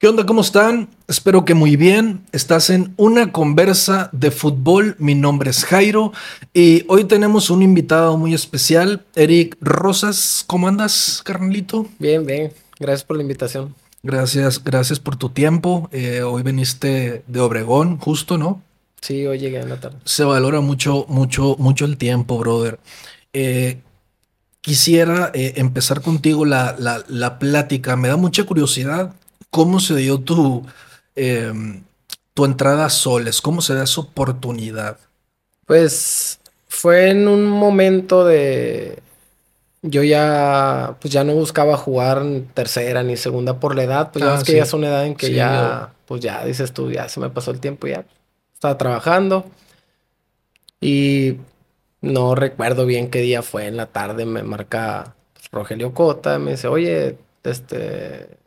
¿Qué onda? ¿Cómo están? Espero que muy bien. Estás en una conversa de fútbol. Mi nombre es Jairo y hoy tenemos un invitado muy especial, Eric Rosas. ¿Cómo andas, carnalito? Bien, bien. Gracias por la invitación. Gracias, gracias por tu tiempo. Eh, hoy viniste de Obregón, justo, ¿no? Sí, hoy llegué en la tarde. Se valora mucho, mucho, mucho el tiempo, brother. Eh, quisiera eh, empezar contigo la, la, la plática. Me da mucha curiosidad ¿Cómo se dio tu, em, tu entrada a Soles? ¿Cómo se da esa oportunidad? Pues fue en un momento de... Yo ya, pues ya no buscaba jugar tercera ni segunda por la edad, pues ya ah, que ya es una edad en que ya, pues ya dices tú, ya se me pasó el tiempo, ya estaba trabajando y no recuerdo bien qué día fue, en la tarde me marca Rogelio Cota, me dice, oye, este,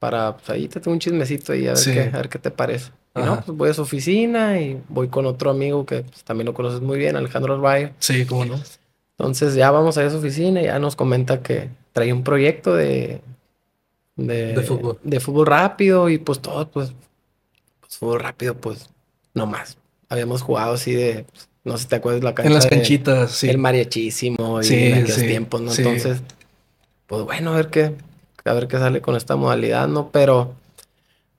para, pues ahí te tengo un chismecito y a ver, qué, a ver qué te parece. Y no, pues voy a su oficina y voy con otro amigo que pues, también lo conoces muy bien, Alejandro Arbayo. Sí, cómo no. Entonces ya vamos a esa oficina y ya nos comenta que trae un proyecto de, de, fútbol. De fútbol rápido y pues todo, pues, pues, fútbol rápido, pues no más. Habíamos jugado así de, pues, no sé si te acuerdas la cancha. En las canchitas, sí. El mariachísimo y en aquellos tiempos, ¿no? Entonces, pues bueno, a ver qué, a ver qué sale con esta modalidad, ¿no? Pero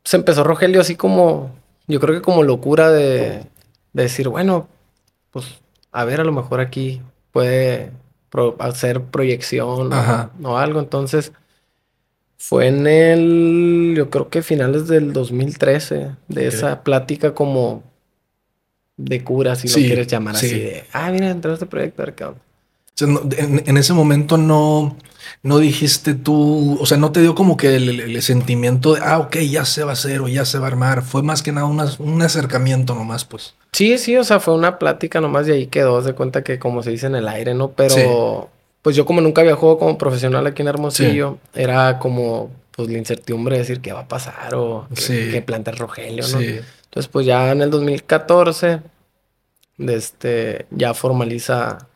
se empezó Rogelio así como, yo creo que como locura de, decir, bueno, pues a ver, a lo mejor aquí puede hacer proyección o, algo. Entonces, fue en el, yo creo que finales del 2013, de esa plática como de cura, si lo quieres llamar así, de, ah, mira, entró este proyecto, a ver qué en, ese momento no, no dijiste tú, o sea, no te dio como que el, sentimiento de, ah, ok, ya se va a hacer o ya se va a armar. Fue más que nada un acercamiento nomás, pues. Sí, sí, o sea, fue una plática nomás y ahí quedó. de cuenta que, como se dice en el aire, ¿no? Pero, pues yo, como nunca había jugado como profesional aquí en Hermosillo, era como, pues la incertidumbre de decir qué va a pasar o qué, planta el Rogelio, ¿no? Entonces, pues ya en el 2014, este, ya formaliza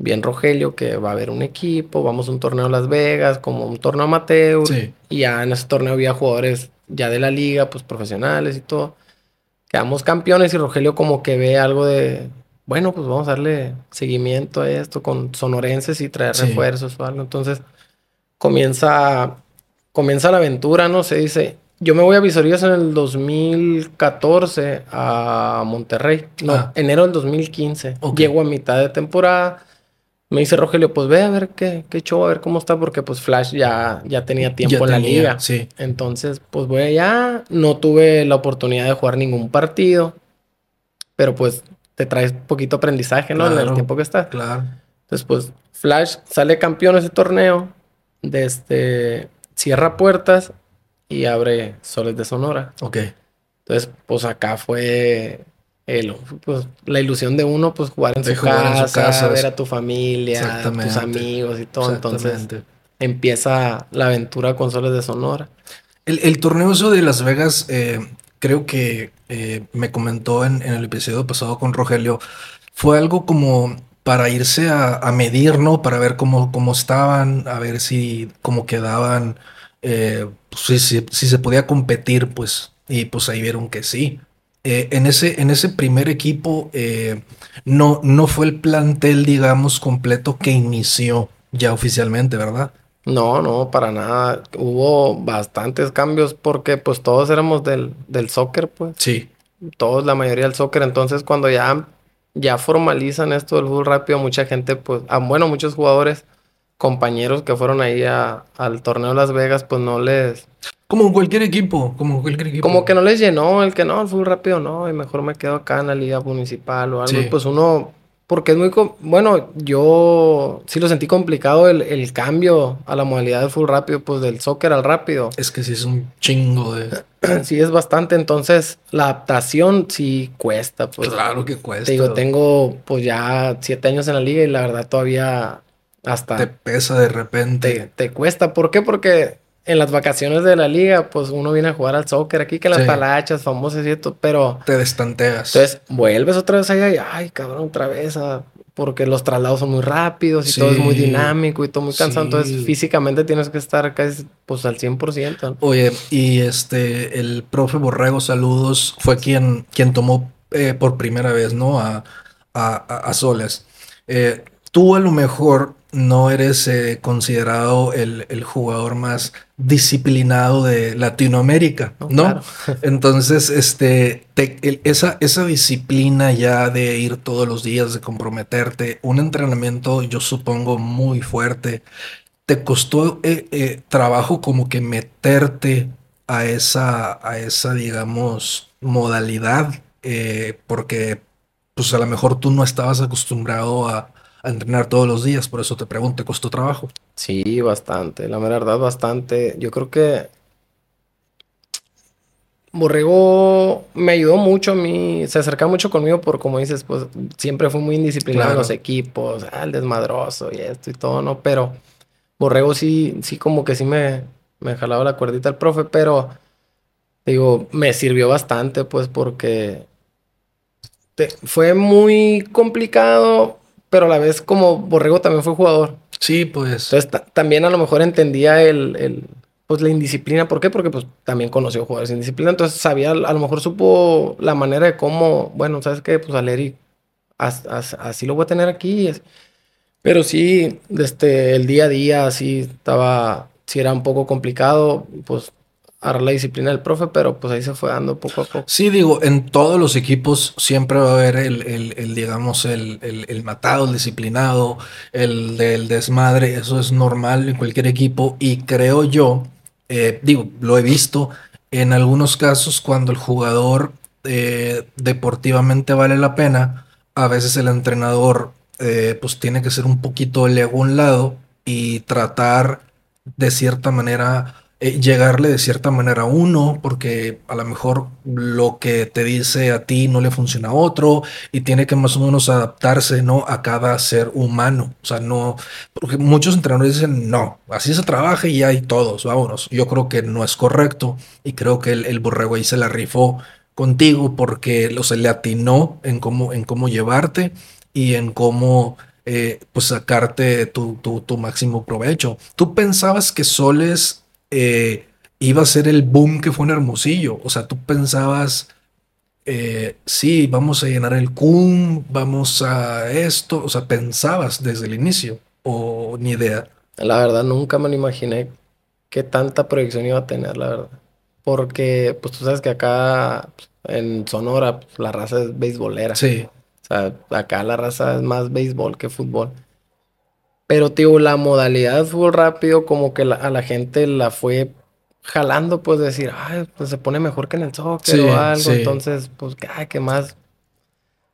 bien Rogelio que va a haber un equipo, vamos a un torneo en Las Vegas, como un torneo amateur. Y ya en ese torneo había jugadores ya de la liga, pues profesionales y todo. Quedamos campeones y Rogelio como que ve algo de, bueno, pues vamos a darle seguimiento a esto con sonorenses y traer refuerzos o algo. Entonces comienza, comienza la aventura, ¿no? Se dice, yo me voy a Visorías en el 2014 a Monterrey. No, ah. enero del 2015. Llego a mitad de temporada me dice Rogelio, pues ve a ver qué, qué show, a ver cómo está, porque pues Flash ya, ya tenía tiempo en la liga. Sí. Entonces, pues voy allá. No tuve la oportunidad de jugar ningún partido, pero pues te traes poquito aprendizaje, ¿no? en el tiempo que estás. Claro. Entonces, pues Flash sale campeón ese torneo, desde este, cierra puertas y abre Soles de Sonora. Ok. Entonces, pues acá fue pues, la ilusión de uno, pues jugar en, su, casa, ver a tu familia, a tus amigos y todo. Entonces empieza la aventura con Soles de Sonora. El, torneo eso de Las Vegas, eh, creo que eh, me comentó en, el episodio pasado con Rogelio, fue algo como para irse a, medir, ¿no? Para ver cómo, cómo estaban, a ver si cómo quedaban, eh, pues, si, si se podía competir, pues, y pues ahí vieron que sí. Eh, en, ese, en ese primer equipo eh, no, no fue el plantel, digamos, completo que inició ya oficialmente, ¿verdad? No, no, para nada. Hubo bastantes cambios porque pues todos éramos del, del soccer, pues. Sí. Todos, la mayoría del soccer. Entonces cuando ya, ya formalizan esto del fútbol rápido, mucha gente, pues, ah, bueno, muchos jugadores, compañeros que fueron ahí al torneo Las Vegas, pues no les como cualquier equipo, como cualquier equipo. Como que no les llenó, el que no, el fútbol rápido no, y mejor me quedo acá en la liga municipal o algo. Pues uno, porque es muy, bueno, yo sí lo sentí complicado el, el, cambio a la modalidad de fútbol rápido, pues del soccer al rápido. Es que sí es un chingo de... sí es bastante, entonces la adaptación sí cuesta. Pues, claro que cuesta. Te digo, tengo pues ya siete años en la liga y la verdad todavía hasta... Te pesa de repente. Te, te cuesta, ¿por qué? Porque en las vacaciones de la liga, pues uno viene a jugar al soccer aquí, que las palachas famosas y esto, pero... Te destanteas. Entonces, vuelves otra vez allá y, ay, cabrón, otra vez a porque los traslados son muy rápidos y todo es muy dinámico y todo muy cansado. Entonces, físicamente tienes que estar casi pues al 100%. Oye, y este, el profe Borrego, saludos, fue quien, quien tomó eh, por primera vez, ¿no? A, a, a Soles. Eh, tú a lo mejor no eres eh, considerado el, jugador más disciplinado de Latinoamérica, ¿no? Entonces, este, esa, esa disciplina ya de ir todos los días, de comprometerte, un entrenamiento, yo supongo, muy fuerte, ¿te costó eh, eh, trabajo como que meterte a esa, a esa digamos, modalidad? porque, pues a lo mejor tú no estabas acostumbrado a a entrenar todos los días, por eso te pregunto, ¿te costó trabajo? Sí, bastante, la verdad bastante. Yo creo que Borrego me ayudó mucho a mí, se acercaba mucho conmigo por, como dices, pues siempre fue muy indisciplinado en los equipos, ah, el desmadroso y esto y todo, ¿no? Pero Borrego sí, sí como que sí me, me jalaba la cuerdita al profe, pero digo, me sirvió bastante, pues porque fue muy complicado pero a la vez como Borrego también fue jugador. Sí, pues. Entonces también a lo mejor entendía el, el, pues la indisciplina. ¿Por qué? Porque pues también conoció jugadores sin disciplina. Entonces sabía, a lo mejor supo la manera de cómo, bueno, ¿sabes qué? Pues a así lo voy a tener aquí. Pero sí, este, el día a día sí estaba, sí era un poco complicado. Pues agarrar la disciplina del profe, pero pues ahí se fue dando poco a poco. Sí, digo, en todos los equipos siempre va a haber el, el, digamos, el, el, matado, el disciplinado, el del desmadre, eso es normal en cualquier equipo y creo yo, eh, digo, lo he visto en algunos casos cuando el jugador eh, deportivamente vale la pena, a veces el entrenador eh, pues tiene que ser un poquito el ego a un lado y tratar de cierta manera eh, llegarle de cierta manera a uno, porque a lo mejor lo que te dice a ti no le funciona a otro y tiene que más o menos adaptarse, ¿no? A cada ser humano. O sea, no, porque muchos entrenadores dicen, no, así se trabaja y hay todos, vámonos. Yo creo que no es correcto y creo que el, el ahí se la rifó contigo porque lo se le atinó en cómo, en cómo llevarte y en cómo eh, pues sacarte tu, tu, tu, máximo provecho. ¿Tú pensabas que Soles eh, iba a ser el boom que fue en Hermosillo. O sea, tú pensabas, eh, sí, vamos a llenar el CUM, vamos a esto. O sea, pensabas desde el inicio o ni idea. La verdad, nunca me lo imaginé qué tanta proyección iba a tener, la verdad. Porque, pues tú sabes que acá pues, en Sonora pues, la raza es beisbolera. Sí. O sea, acá la raza es más béisbol que fútbol. Pero, tío, la modalidad de fútbol rápido, como que a la gente la fue jalando, pues decir, ay, pues se pone mejor que en el soccer o algo. Entonces, pues, ay, que más,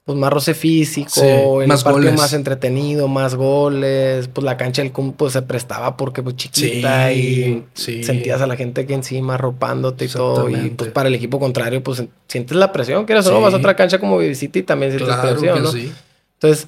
pues más roce físico, el más partido más entretenido, más goles. Pues la cancha del CUM pues se prestaba porque pues chiquita y sentías a la que que encima arropándote y todo. Y pues para el equipo contrario, pues sientes la presión, quieres o no, vas a otra cancha como visita y también sientes presión, ¿no? Entonces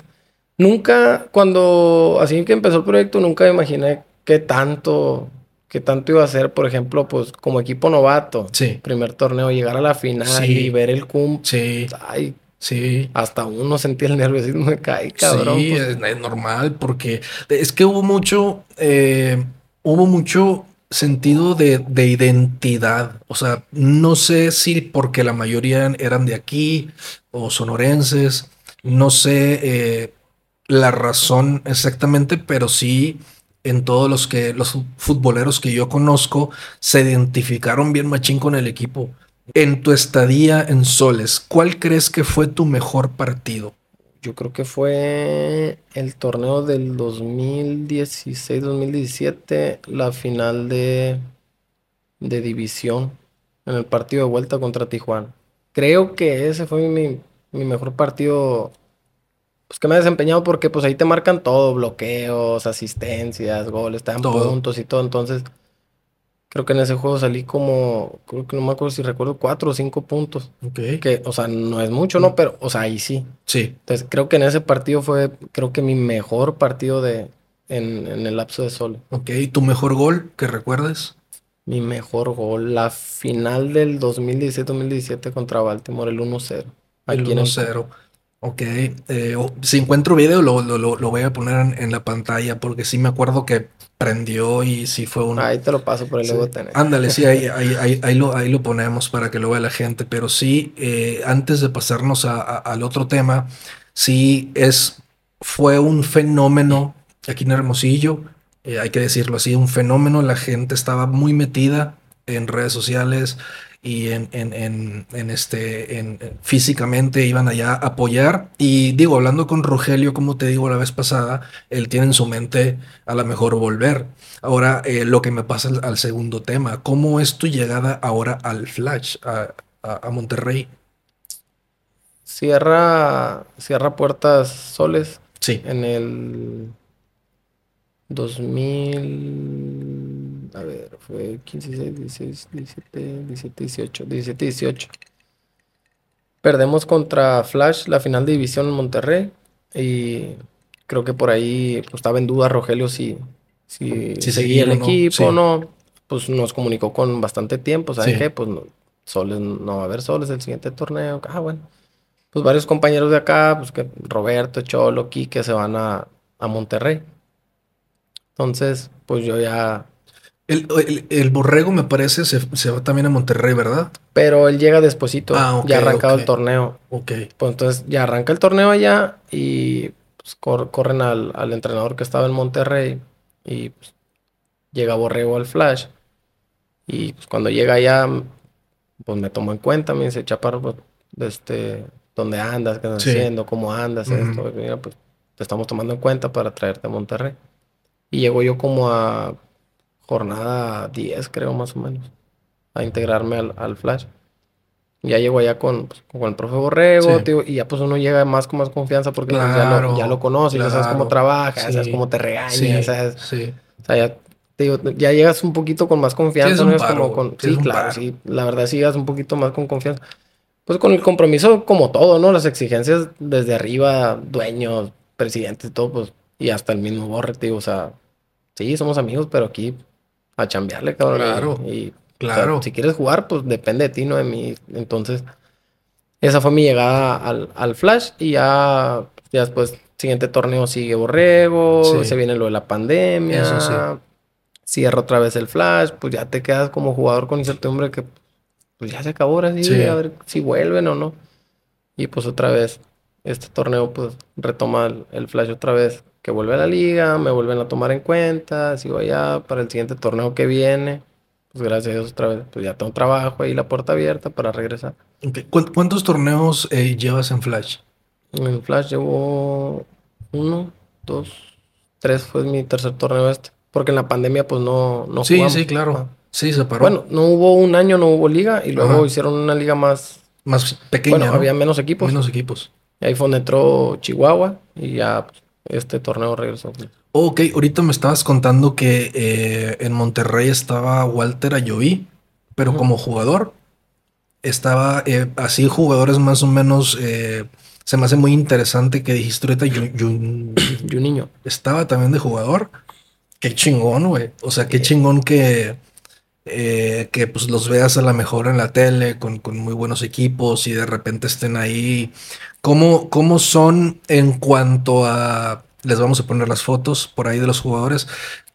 Nunca, cuando así que empezó el proyecto, nunca me imaginé qué tanto, qué tanto iba a ser, por ejemplo, pues como equipo novato. Sí. Primer torneo, llegar a la final y ver el cum. Sí. Ay, Sí. Hasta uno sentía el nerviosismo me cae, cabrón. Sí, pues. es, normal porque es que hubo mucho, eh, hubo mucho sentido de, de, identidad. O sea, no sé si porque la mayoría eran de aquí o sonorenses, no sé, eh, la razón exactamente, pero sí en todos los que los futboleros que yo conozco se identificaron bien machín con el equipo. En tu estadía en Soles, ¿cuál crees que fue tu mejor partido? Yo creo que fue el torneo del 2016-2017, la final de, de división, en el partido de vuelta contra Tijuana. Creo que ese fue mi, mi mejor partido pues que me he desempeñado porque pues ahí te marcan todo, bloqueos, asistencias, goles, te dan puntos y todo. Entonces, creo que en ese juego salí como, creo que no me acuerdo si recuerdo, cuatro o cinco puntos. Ok. Que, o sea, no es mucho, ¿no? Mm. Pero, o sea, ahí sí. Sí. Entonces, creo que en ese partido fue, creo que mi mejor partido de, en, en el lapso de sol. Ok, ¿y tu mejor gol que recuerdes? Mi mejor gol, la final del 2017-2017 contra Baltimore, el 1-0. El 1-0. Ok, eh, si encuentro video lo, lo, lo voy a poner en, la pantalla porque sí me acuerdo que prendió y sí fue un... Ahí te lo paso por el sí. luego Ándale, sí, ahí, ahí, ahí, ahí, lo, ahí lo ponemos para que lo vea la gente, pero sí, eh, antes de pasarnos a, a, al otro tema, sí es, fue un fenómeno aquí en Hermosillo, eh, hay que decirlo así, un fenómeno, la gente estaba muy metida en redes sociales, y en, en, en, en este, en, físicamente iban allá a apoyar. Y digo, hablando con Rogelio, como te digo la vez pasada, él tiene en su mente a lo mejor volver. Ahora, eh, lo que me pasa al, al, segundo tema, ¿cómo es tu llegada ahora al Flash, a, a, a Monterrey? Cierra, cierra puertas soles. Sí. En el 2000, a ver, fue 15, 16, 17, 17, 18, 17, 18. Perdemos contra Flash la final de división en Monterrey y creo que por ahí pues, estaba en duda Rogelio si, si, Si seguía el no, equipo o no. Pues nos comunicó con bastante tiempo, ¿saben Sí. qué? Pues no, soles, no va a haber soles el siguiente torneo. Ah, bueno. Pues varios compañeros de acá, pues que Roberto, Cholo, Quique se van a, a Monterrey. Entonces, pues yo ya. El, el, el borrego, me parece, se, se va también a Monterrey, ¿verdad? Pero él llega despuesito, Ah, ok, ya arrancado el torneo. Ok. Pues entonces ya arranca el torneo allá y pues, cor- corren al, al entrenador que estaba en Monterrey y pues, llega Borrego al Flash. Y pues cuando llega allá, pues me tomó en cuenta, me dice, Chaparro, pues, este, ¿dónde andas? ¿Qué andas Sí. haciendo? ¿Cómo andas? Esto, mira, pues te estamos tomando en cuenta para traerte a Monterrey. Y llego yo como a jornada 10, creo, más o menos, a integrarme al, al Flash. Ya llego allá con, pues, con el profe Borrego, Sí. tío, y ya pues uno llega más con más confianza porque pues, ya, lo, Claro, ya lo conoces, ya sabes cómo claro, trabaja, ya sabes sí, cómo te regaña, Sí, sabes, sí. o sea, ya, digo, ya llegas un poquito con más confianza, Sí, ¿no? Paro, como con, sí, sí, claro, paro. sí, la verdad sí llegas un poquito más con confianza. Pues con el compromiso como todo, ¿no? Las exigencias desde arriba, dueños, presidentes, todo, pues, y hasta el mismo Borre, tío, o sea, sí, somos amigos, pero aquí a chambearle, cabrón. y- Claro, y, o sea, Claro. si quieres jugar, pues depende de ti, no de mí. Entonces, esa fue mi llegada al, al Flash y ya, ya después, siguiente torneo sigue Borrego, Sí. se viene lo de la pandemia, Eso sí. cierra otra vez el Flash, pues ya te quedas como jugador con incertidumbre que pues ya se acabó ahora sí, Sí. a ver si vuelven o no. Y pues otra vez, este torneo pues retoma el, el Flash otra vez, que vuelve a la liga, me vuelven a tomar en cuenta, sigo allá para el siguiente torneo que viene. Pues gracias a Dios otra vez, pues ya tengo trabajo ahí, la puerta abierta para regresar. Ok. ¿Cu- ¿Cuántos torneos eh, llevas en Flash? En Flash llevo uno, dos, tres, fue mi tercer torneo este. Porque en la pandemia pues no, no sí, jugamos. sí, claro. Sí, se paró. Bueno, no hubo un año, no hubo liga y luego Ajá. hicieron una liga más, más pequeña, bueno, ¿no? había menos equipos. Menos equipos. Y ahí fue donde entró Chihuahua y ya pues, este torneo regresó. Ok, ahorita me estabas contando que eh, en Monterrey estaba Walter Ayoví, pero como jugador estaba eh, así jugadores más o menos. eh, se me hace muy interesante que dijiste ahorita Yu- Yu- Y un niño. estaba también de jugador. Qué chingón, güey. O sea, qué chingón que, eh, que pues los veas a la mejor en la tele con, con muy buenos equipos y de repente estén ahí. ¿Cómo, cómo son en cuanto a... Les vamos a poner las fotos por ahí de los jugadores.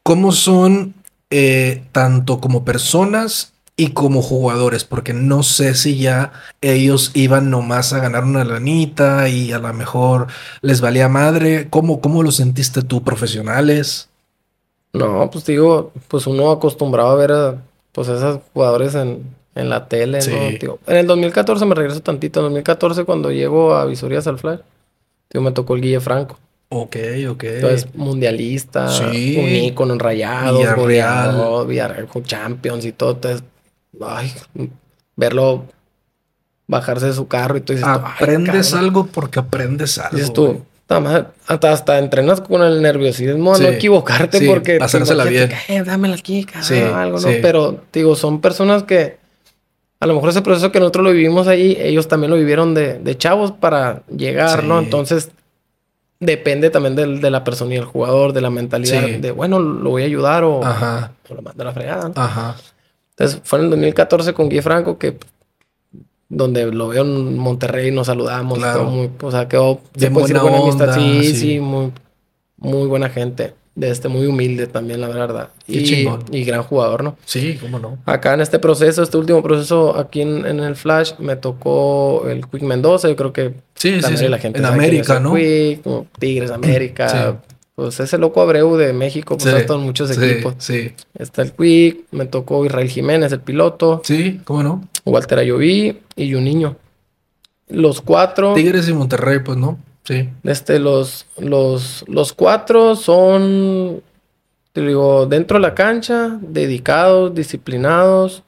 ¿Cómo son eh, tanto como personas y como jugadores? Porque no sé si ya ellos iban nomás a ganar una lanita y a lo mejor les valía madre. ¿Cómo, cómo lo sentiste tú, profesionales? No, pues digo, pues uno acostumbrado a ver a pues esos jugadores en, en la tele, Sí. ¿no? Tío, en el 2014 me regreso tantito. En 2014 cuando llego a Visorías al Flash, tío, me tocó el Guille Franco. Ok, ok. Entonces, mundialista, Sí. un ícono en Rayados, Villarreal. Villarreal con Champions y todo. Entonces, ay, verlo bajarse de su carro y tú dices, tú, ay, aprendes cabrón. algo porque aprendes algo. Dices tú, "Ta madre", hasta, hasta entrenas con el nerviosismo a no equivocarte Sí, porque pasársela que, "Eh, dámela aquí, cabrón, Sí, algo, ¿no? Pero, digo, son personas que a lo mejor ese proceso que nosotros lo vivimos ahí, ellos también lo vivieron de, de chavos para llegar, ¿no? Entonces, depende también del- de la persona y el jugador, de la mentalidad, de, bueno, lo voy a ayudar o, Ajá, o lo mando a la fregada, ¿no? ajá. Entonces, fue en el 2014 con Guy Franco que donde lo veo en Monterrey, nos saludamos, Claro. muy, o sea, quedó, decir buena buena amistad, sí, sí. sí, muy, muy buena gente, de este, muy humilde también, la verdad, Qué y, chingón. y gran jugador, ¿no? Sí, cómo no. Acá en este proceso, este último proceso aquí en, en el Flash, me tocó el Quick Mendoza. Yo creo que Sí, sí, también sí. la gente En América, ¿no? Quick, Tigres América. Pues ese loco Abreu de México, pues Sí, ha estado en muchos sí, equipos. Sí, Está el Quick, me tocó Israel Jiménez, el piloto, sí, cómo no. Walter Ayoví y un niño. Los cuatro, Tigres y Monterrey, pues no. Sí. este, los, los, los cuatro son, te digo, dentro de la cancha, dedicados, disciplinados.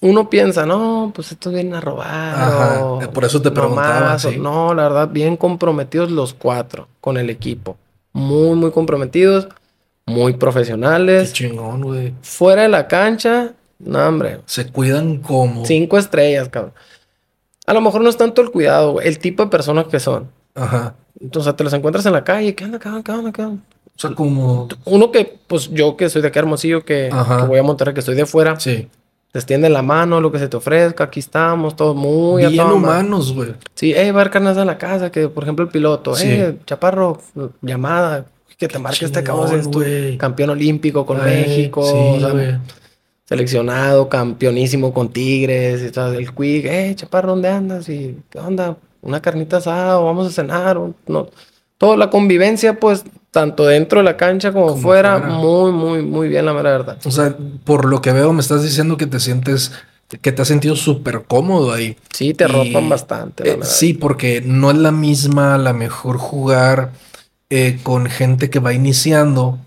Uno piensa, no, pues estos vienen a robar. Ajá, o eh, por eso te preguntaba, nomás, o- sí. No, la verdad, bien comprometidos los cuatro con el equipo. Muy, muy comprometidos, muy Qué profesionales. chingón, güey. Fuera de la cancha, no, hombre, Se cuidan como. cinco estrellas, cabrón. A lo mejor no es tanto el cuidado, güey, el tipo de personas que son. Ajá. Entonces te los encuentras en la calle, ¿qué onda, cabrón? ¿Qué onda, qué onda? O sea, como. Uno que, pues yo que soy de acá Hermosillo, que, que voy a Monterrey, que estoy de fuera, Sí. Te extienden la mano, lo que se te ofrezca, aquí estamos, todos muy a Bien madre. humanos, güey. Sí, hey, va a carnes a la casa, que por ejemplo el piloto, Sí. eh, chaparro, llamada, que te marque este cabrón, campeón olímpico con México, sí, o sea, güey. seleccionado, campeonísimo con Tigres, y todo, el Quick, eh, chaparro, ¿dónde andas? Y, ¿qué onda? Una carnita asada, o vamos a cenar, o no. Toda la convivencia, pues, tanto dentro de la cancha como, Como fuera, fuera. muy, muy, muy bien, la mera verdad. O sea, por lo que veo, me estás diciendo que te sientes. Que te has sentido súper cómodo ahí. Sí, te ropan bastante, la Eh, verdad. sí, porque no es la misma, a la mejor jugar eh, con gente que va iniciando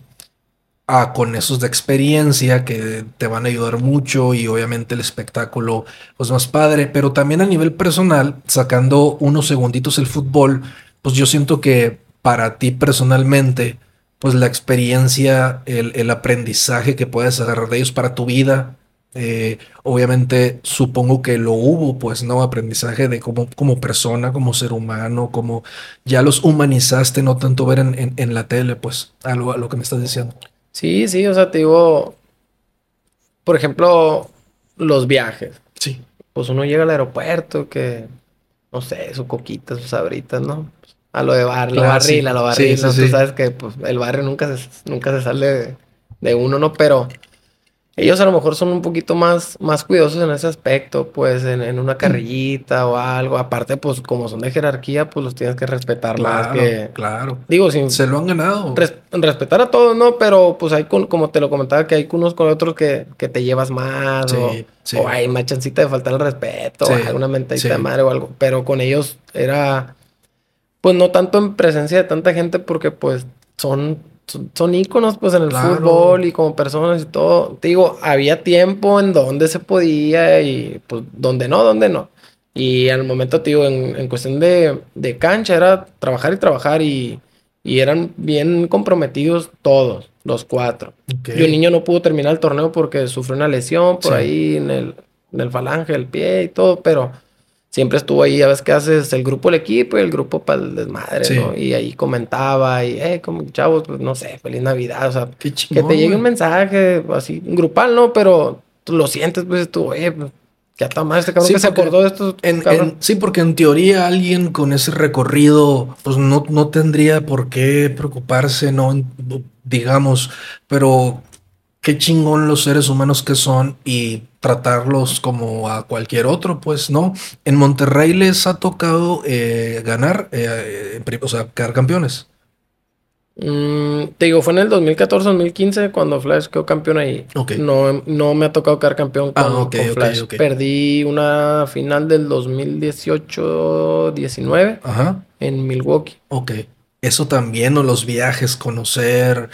a con esos de experiencia que te van a ayudar mucho y obviamente el espectáculo pues más padre, pero también a nivel personal, sacando unos segunditos el fútbol, pues yo siento que para ti personalmente, pues la experiencia, el, el aprendizaje que puedes agarrar de ellos para tu vida, eh, obviamente supongo que lo hubo, pues, ¿no? Aprendizaje de cómo, como persona, como ser humano, como ya los humanizaste, no tanto ver en, en- en la tele, pues, a lo, a lo que me estás diciendo. Sí, sí, o sea, te digo, por ejemplo, los viajes. Sí. Pues uno llega al aeropuerto que, no sé, su coquita, sus sabritas, ¿no? A lo de bar, lo Claro, barril, sí. a lo barril, sí, ¿no? Tú sabes que pues, el barrio nunca se, nunca se sale de, de uno, ¿no? Pero ellos a lo mejor son un poquito más, más cuidadosos en ese aspecto, pues en, en una carrillita o algo. Aparte, pues como son de jerarquía, pues los tienes que respetar más Claro, que... claro. Digo, sin, Se lo han ganado. Res- respetar a todos, ¿no? Pero pues hay, como te lo comentaba, que hay unos con otros que, que te llevas más Sí, o, sí. o hay más chancita de faltar el respeto, o hay una mentadita de madre o algo. Pero con ellos era, pues no tanto en presencia de tanta gente porque pues son, son, son íconos pues en el Claro. fútbol y como personas y todo. Te digo, había tiempo en donde se podía y pues donde no, donde no. Y al momento, te digo, en, en cuestión de, de cancha era trabajar y trabajar y, y eran bien comprometidos todos, los cuatro. Ok. Y un niño no pudo terminar el torneo porque sufrió una lesión por Sí. ahí en el, en el falange del pie y todo, pero siempre estuvo ahí. A veces que haces el grupo del equipo y el grupo para el desmadre, Sí. ¿no? Y ahí comentaba y, eh, como chavos, pues no sé, feliz Navidad, o sea, Qué que te llegue güey. un mensaje así, grupal, ¿no? Pero tú lo sientes, pues tú, eh, pues, ya está más este cabrón Sí, que se acordó de esto, En- cabrón. en- sí, porque en teoría alguien con ese recorrido, pues no, no tendría por qué preocuparse, no, digamos, pero qué chingón los seres humanos que son y tratarlos como a cualquier otro, pues no. En Monterrey les ha tocado eh, ganar, eh, o sea, quedar campeones. Mm, te digo, fue en el 2014-2015 cuando Flash quedó campeón ahí. Ok. No, no me ha tocado quedar campeón con, Ah, con Flash. Perdí una final del 2018-19 Ajá. en Milwaukee. Ok. Eso también, o los viajes, conocer.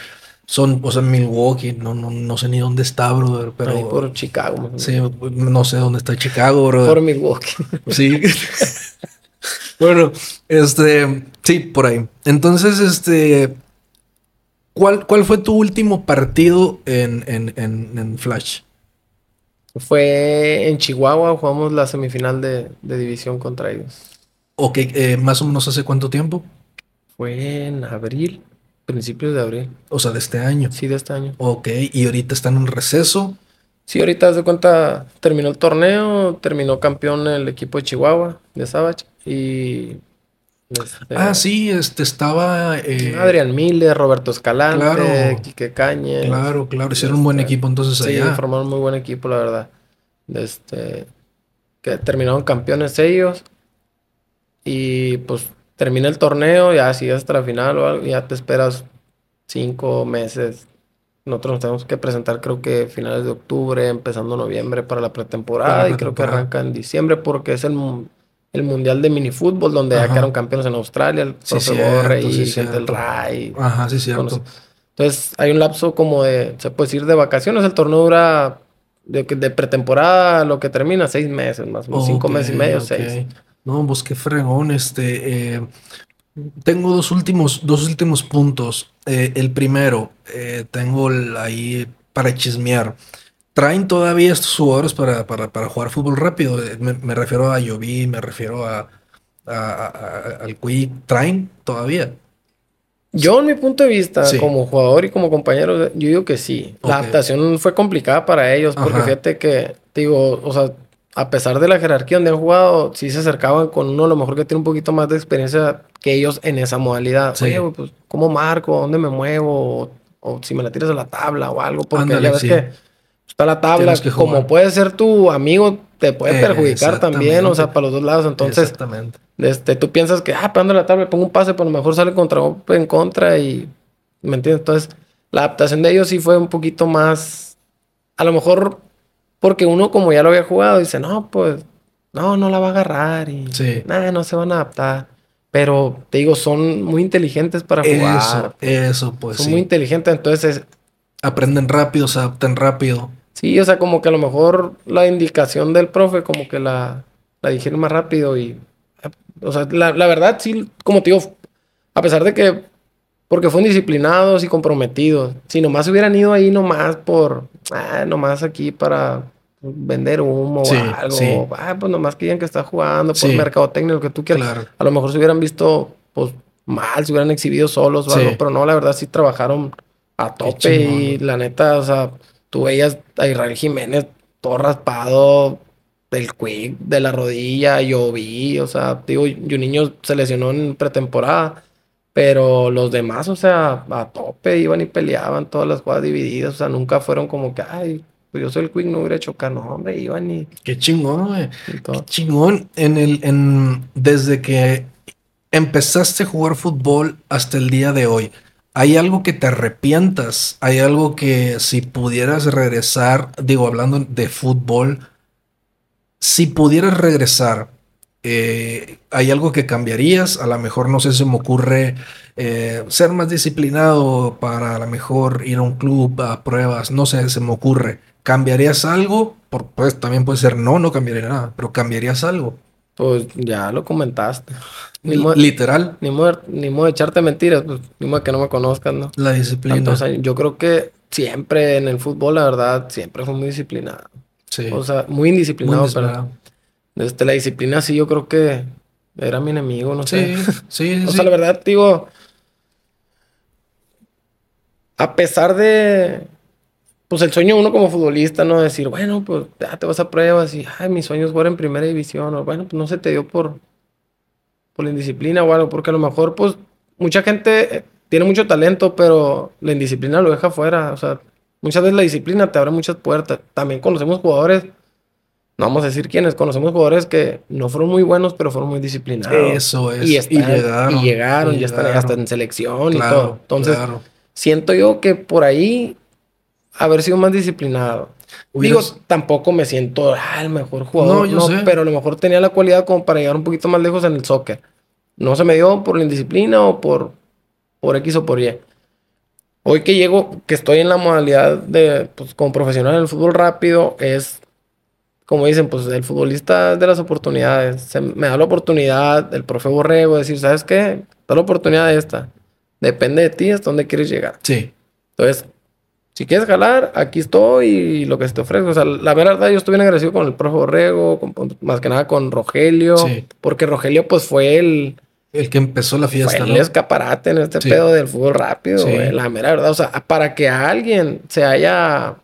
Son, o sea, Milwaukee, no, no, no sé ni dónde está, brother, pero. ahí por Chicago. Sí, menos. no sé dónde está Chicago, bro. Por Milwaukee. Sí. bueno, este, sí, por ahí. Entonces, este, ¿cuál, cuál fue tu último partido en, en, en, en Flash? Fue en Chihuahua, jugamos la semifinal de, de división contra ellos. Ok, eh, más o menos hace cuánto tiempo? Fue en abril, principios de abril. O sea, de este año. Sí, de este año. Ok, y ahorita están en receso. Sí, ahorita de cuenta, terminó el torneo, terminó campeón el equipo de Chihuahua, de Savage, y... Este, ah, sí, este estaba... Eh, Adrián Miller, Roberto Escalante, claro, Quique Cañes. Claro, claro, hicieron un buen este, equipo entonces allá. Sí, formaron muy buen equipo, la verdad. Este, que terminaron campeones ellos. Y pues termina el torneo, ya así hasta la final o algo, ya te esperas cinco meses. Nosotros nos tenemos que presentar creo que finales de octubre, empezando noviembre para la pretemporada y creo que arranca en diciembre porque es el, el mundial de minifútbol donde ya quedaron campeones en Australia, el sí, Borre y gente del RAI. Ajá, sí, cierto. Entonces hay un lapso como de, se puede decir, de vacaciones. El torneo dura de, de pretemporada, lo que termina, seis meses más, cinco meses y medio, seis. No, pues qué fregón. Este, eh, tengo dos últimos, dos últimos puntos. Eh, el primero, eh, tengo ahí para chismear. ¿Traen todavía estos jugadores para, para, para jugar fútbol rápido? Me, refiero a Jovi, me refiero a, al Quick. ¿Traen todavía? Yo, en mi punto de vista, como jugador y como compañero, yo digo que sí. La adaptación fue complicada para ellos, porque fíjate que, digo, o sea, a pesar de la jerarquía donde han jugado, sí se acercaban con uno a lo mejor que tiene un poquito más de experiencia que ellos en esa modalidad. Oye, pues, ¿cómo marco? ¿Dónde me muevo? O, si me la tiras a la tabla o algo, porque ya ves que está la tabla, como puede ser tu amigo, te puede perjudicar también, o sea, para los dos lados. Entonces, Exactamente. Este, tú piensas que, ah, pegando la tabla, pongo un pase, pero a lo mejor sale contra en contra y, ¿me entiendes? Entonces, la adaptación de ellos sí fue un poquito más, a lo mejor porque uno como ya lo había jugado, dice, no, pues, no, no la va a agarrar y nada, no se van a adaptar. Pero te digo, son muy inteligentes para jugar. Eso, eso, pues. Son muy inteligentes, entonces. Aprenden rápido, se adaptan rápido. Sí, o sea, como que a lo mejor la indicación del profe, como que la, la dijeron más rápido y. O sea, la, la verdad, sí, como te digo, a pesar de que. Porque fueron disciplinados y comprometidos. Si nomás hubieran ido ahí nomás por ah, nomás aquí para vender humo o algo. Ah, pues nomás querían que está jugando por mercadotecnia, lo que tú quieras. A lo mejor se hubieran visto, pues, mal, se hubieran exhibido solos o algo, pero no, la verdad sí trabajaron a tope y la neta, o sea, tú veías a Israel Jiménez todo raspado del quick, de la rodilla, yo vi, o sea, digo, un niño se lesionó en pretemporada pero los demás, o sea, a tope iban y peleaban todas las jugadas divididas. O sea, nunca fueron como que, ay, pues yo soy el Quick, no hubiera chocado. No, hombre, iban y. Qué chingón, güey. Qué chingón. En el, en, desde que empezaste a jugar fútbol hasta el día de hoy, ¿hay algo que te arrepientas? ¿Hay algo que si pudieras regresar, digo, hablando de fútbol, si pudieras regresar, eh, ¿Hay algo que cambiarías? A lo mejor, no sé, se me ocurre eh, ser más disciplinado para a lo mejor ir a un club a pruebas, no sé, se me ocurre. ¿Cambiarías algo? Por, pues también puede ser no, no cambiaría nada, pero ¿cambiarías algo? Pues ya lo comentaste. Literal. Ni modo, ni modo de echarte mentiras, pues, ni modo que no me conozcan, ¿no? La disciplina. yo creo que siempre en el fútbol, la verdad, siempre fue muy disciplinado. Sí. O sea, muy indisciplinado, pero desde la disciplina sí yo creo que era mi enemigo, no sé. Sí, sí, O sea, la verdad, digo, a pesar de, pues el sueño uno como futbolista, ¿no? Decir, bueno, pues ya te vas a pruebas y, ay, mi sueño es jugar en primera división, o bueno, pues no se te dio por, por la indisciplina o algo, porque a lo mejor, pues, mucha gente tiene mucho talento, pero la indisciplina lo deja fuera, o sea, muchas veces la disciplina te abre muchas puertas. También conocemos jugadores no vamos a decir quiénes, conocemos jugadores que no fueron muy buenos, pero fueron muy disciplinados. Eso es. Y, llegaron. Y llegaron, y, están hasta en selección y todo. Entonces, siento yo que por ahí haber sido más disciplinado. Digo, tampoco me siento ah, el mejor jugador, no, yo pero a lo mejor tenía la cualidad como para llegar un poquito más lejos en el soccer. No se me dio por la indisciplina o por, por X o por Y. Hoy que llego, que estoy en la modalidad de, pues, como profesional en el fútbol rápido, es como dicen, pues el futbolista de las oportunidades. me da la oportunidad, el profe Borrego, decir, ¿sabes qué? Da la oportunidad de esta. Depende de ti hasta dónde quieres llegar. Sí. Entonces, si quieres jalar, aquí estoy y lo que se te ofrezco. O sea, la verdad, yo estoy bien agradecido con el profe Borrego, más que nada con Rogelio. Porque Rogelio, pues, fue el... El que empezó la fiesta, fue el escaparate en este pedo del fútbol rápido, La mera verdad. O sea, para que alguien se haya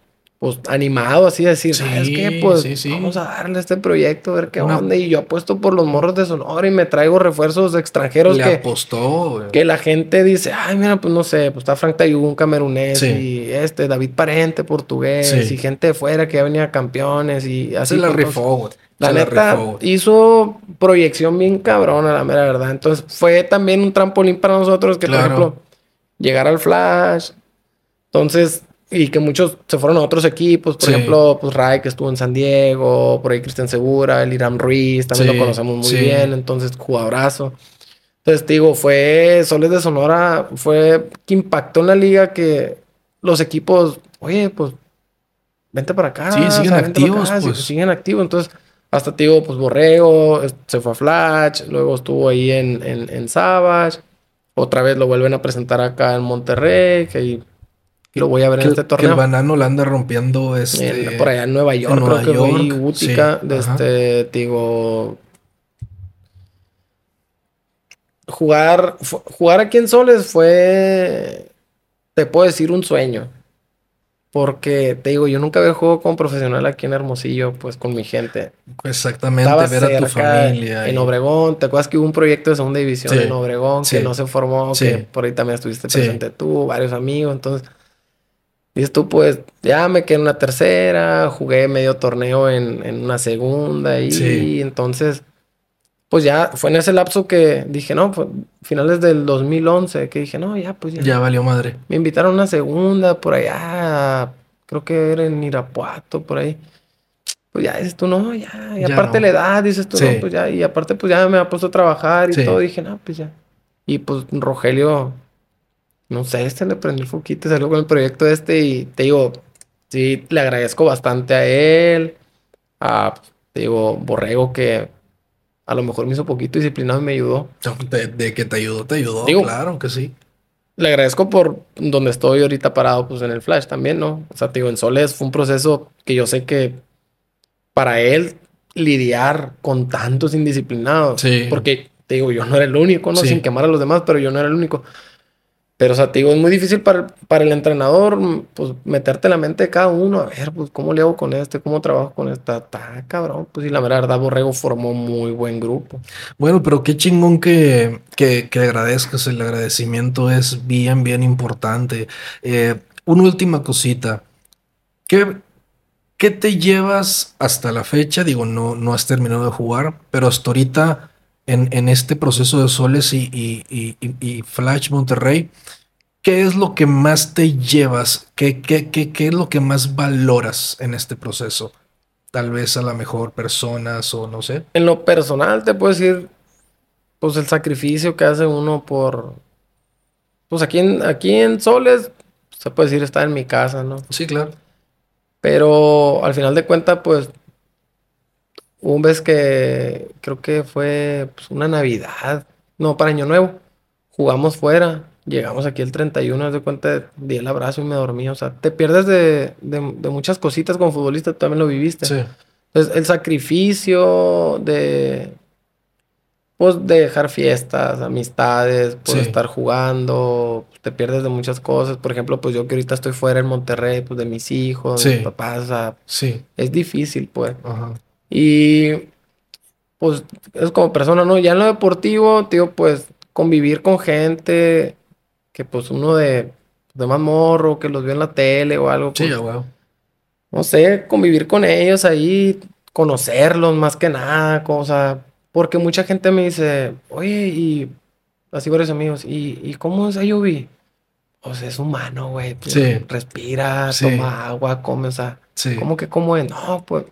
pues animado así, decir, ¿sabes qué? Pues vamos a darle este proyecto, a ver qué onda. Y yo apuesto por los morros de Sonora y me traigo refuerzos extranjeros Le que apostó, Que la gente dice, ay, mira, pues no sé, pues está Frank Tayun, camerunés, y este, David Parente, portugués, y gente de fuera que ya venía campeones y así. Se la rifó, güey. La neta hizo proyección bien cabrona, la mera verdad. Entonces fue también un trampolín para nosotros que, por ejemplo, llegar al Flash. Entonces, y que muchos se fueron a otros equipos, por ejemplo, pues Ray que estuvo en San Diego, por ahí Cristian Segura, el Irán Ruiz, también lo conocemos muy bien, entonces jugadorazo. Entonces te digo, fue Soles de Sonora, fue que impactó en la liga que los equipos, oye, pues vente para acá. Sí, siguen activos. pues. Siguen activos, entonces hasta te digo, pues Borrego se fue a Flash, luego estuvo ahí en, en, en Savage, otra vez lo vuelven a presentar acá en Monterrey, que ahí lo voy a ver en este torneo. Que el banano la anda rompiendo este, por allá en Nueva York, creo que York, Útica, de este, digo. Jugar, jugar aquí en Soles fue, te puedo decir, un sueño. Porque te digo, yo nunca había jugado como profesional aquí en Hermosillo, pues con mi gente. Exactamente, ver a tu familia. En Obregón, ¿te acuerdas que hubo un proyecto de segunda división en Obregón que no se formó? Que por ahí también estuviste presente tú, varios amigos. Entonces, Dices tú, pues ya me quedé en una tercera, jugué medio torneo en, una segunda y entonces, pues ya fue en ese lapso que dije, no, pues finales del 2011, que dije, no, ya, pues ya. Ya valió madre. Me invitaron a una segunda por allá, creo que era en Irapuato, por ahí. Pues ya dices tú, no, ya, y aparte la edad, dices tú, no, pues ya, y aparte pues ya me ha puesto a trabajar y todo, dije, no, pues ya. Y pues Rogelio no sé, este le prendió el foquito salió con el proyecto este y te digo, sí, le agradezco bastante a él, a, te digo, Borrego que a lo mejor me hizo poquito disciplinado y me ayudó. De, que te ayudó, te ayudó, claro que sí. Le agradezco por donde estoy ahorita parado, pues en el Flash también, ¿no? O sea, te digo, en Soles fue un proceso que yo sé que para él lidiar con tantos indisciplinados, sí. porque te digo, yo no era el único, ¿no? Sin quemar a los demás, pero yo no era el único. Pero, o sea, te digo, es muy difícil para, para el entrenador, pues, meterte la mente de cada uno. A ver, pues, ¿cómo le hago con este? ¿Cómo trabajo con esta? Está cabrón. Pues, y la verdad, Borrego formó muy buen grupo. Bueno, pero qué chingón que, que, que agradezcas. El agradecimiento es bien, bien importante. Eh, una última cosita. ¿Qué, ¿Qué te llevas hasta la fecha? Digo, no, no has terminado de jugar, pero hasta ahorita en, este proceso de Soles y, Flash Monterrey, ¿qué es lo que más te llevas? ¿Qué, qué, qué, es lo que más valoras en este proceso? Tal vez a la mejor personas o no sé. En lo personal te puedo decir, pues el sacrificio que hace uno por, pues aquí en, aquí en Soles, se puede decir estar en mi casa, ¿no? Sí, claro. Pero al final de cuentas, pues un vez que creo que fue pues, una Navidad, no, para Año Nuevo, jugamos fuera, llegamos aquí el 31, de cuenta, di el abrazo y me dormí, o sea, te pierdes de, muchas cositas como futbolista, tú también lo viviste. Sí. Entonces, el sacrificio de, pues, de dejar fiestas, amistades, por estar jugando, te pierdes de muchas cosas. Por ejemplo, pues yo que ahorita estoy fuera en Monterrey, pues de mis hijos, de mis papás, o sea, sí. es difícil, pues. Ajá. Y pues es como persona, ¿no? Ya en lo deportivo, tío, pues convivir con gente que pues uno de, de más morro, que los vio en la tele o algo. Sí, pues, No sé, convivir con ellos ahí, conocerlos más que nada, cosa. Porque mucha gente me dice, oye, y así varios amigos, ¿y, y cómo es Ayubi? O sea, es humano, güey. Pues, sí. Respira, toma agua, come, o sea, sí. ¿cómo que cómo es? No, pues,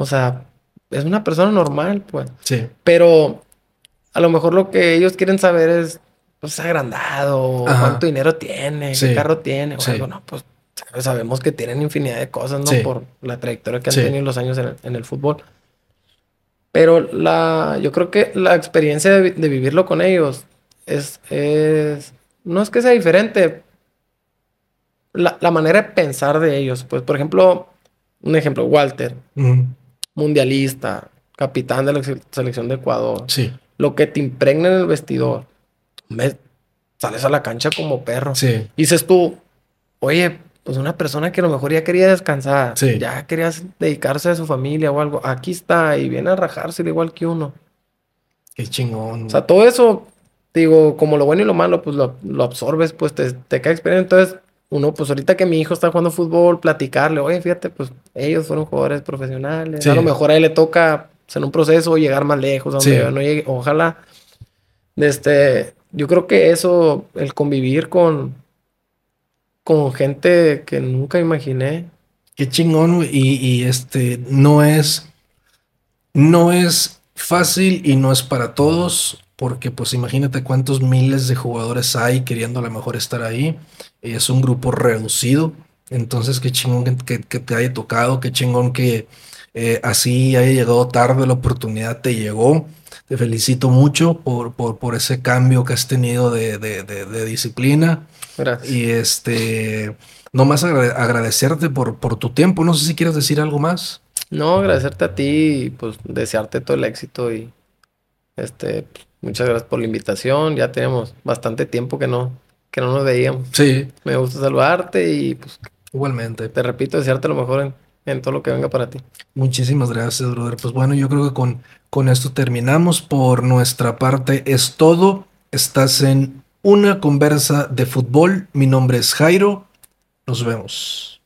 o sea, es una persona normal, pues. Sí. Pero a lo mejor lo que ellos quieren saber es, pues, agrandado, cuánto dinero tiene, qué carro tiene, o algo, no, pues sabemos que tienen infinidad de cosas, ¿no? Por la trayectoria que han tenido los años en el, fútbol. Pero la, yo creo que la experiencia de, vivirlo con ellos es, es, no es que sea diferente, la, la, manera de pensar de ellos, pues, por ejemplo, un ejemplo, Walter mundialista, capitán de la selección de Ecuador. Sí. Lo que te impregna en el vestidor, me, sales a la cancha como perro. Sí. dices tú, oye, pues una persona que a lo mejor ya quería descansar, Sí. ya quería dedicarse a su familia o algo, aquí está y viene a rajarse igual que uno. Qué chingón. O sea, todo eso, digo, como lo bueno y lo malo, pues lo, lo absorbes, pues te, te cae experiencia. Entonces, uno, pues ahorita que mi hijo está jugando fútbol, platicarle, oye, fíjate, pues ellos fueron jugadores profesionales. Sí. A lo mejor a él le toca, pues, en un proceso, llegar más lejos, a donde Sí. yo no llegue. Ojalá. Este, yo creo que eso, el convivir con, con gente que nunca imaginé. Qué chingón. Y, y este no es, no es fácil y no es para todos, porque pues imagínate cuántos miles de jugadores hay queriendo a lo mejor estar ahí. Es un grupo reducido. Entonces, qué chingón que, que- te haya tocado, qué chingón que eh, así haya llegado tarde, la oportunidad te llegó. Te felicito mucho por, por, por ese cambio que has tenido de, de- de- de disciplina. Gracias. Y este, nomás agrade- agradecerte por, por tu tiempo. No sé si quieres decir algo más. No, agradecerte a ti y pues desearte todo el éxito y este, muchas gracias por la invitación. Ya tenemos bastante tiempo que no, que no nos veíamos. Sí, Me gusta saludarte y pues igualmente. te repito, desearte lo mejor en, en todo lo que venga para ti. Muchísimas gracias, brother. Pues bueno, yo creo que con, con esto terminamos. Por nuestra parte es todo. Estás en una conversa de fútbol. Mi nombre es Jairo. Nos vemos.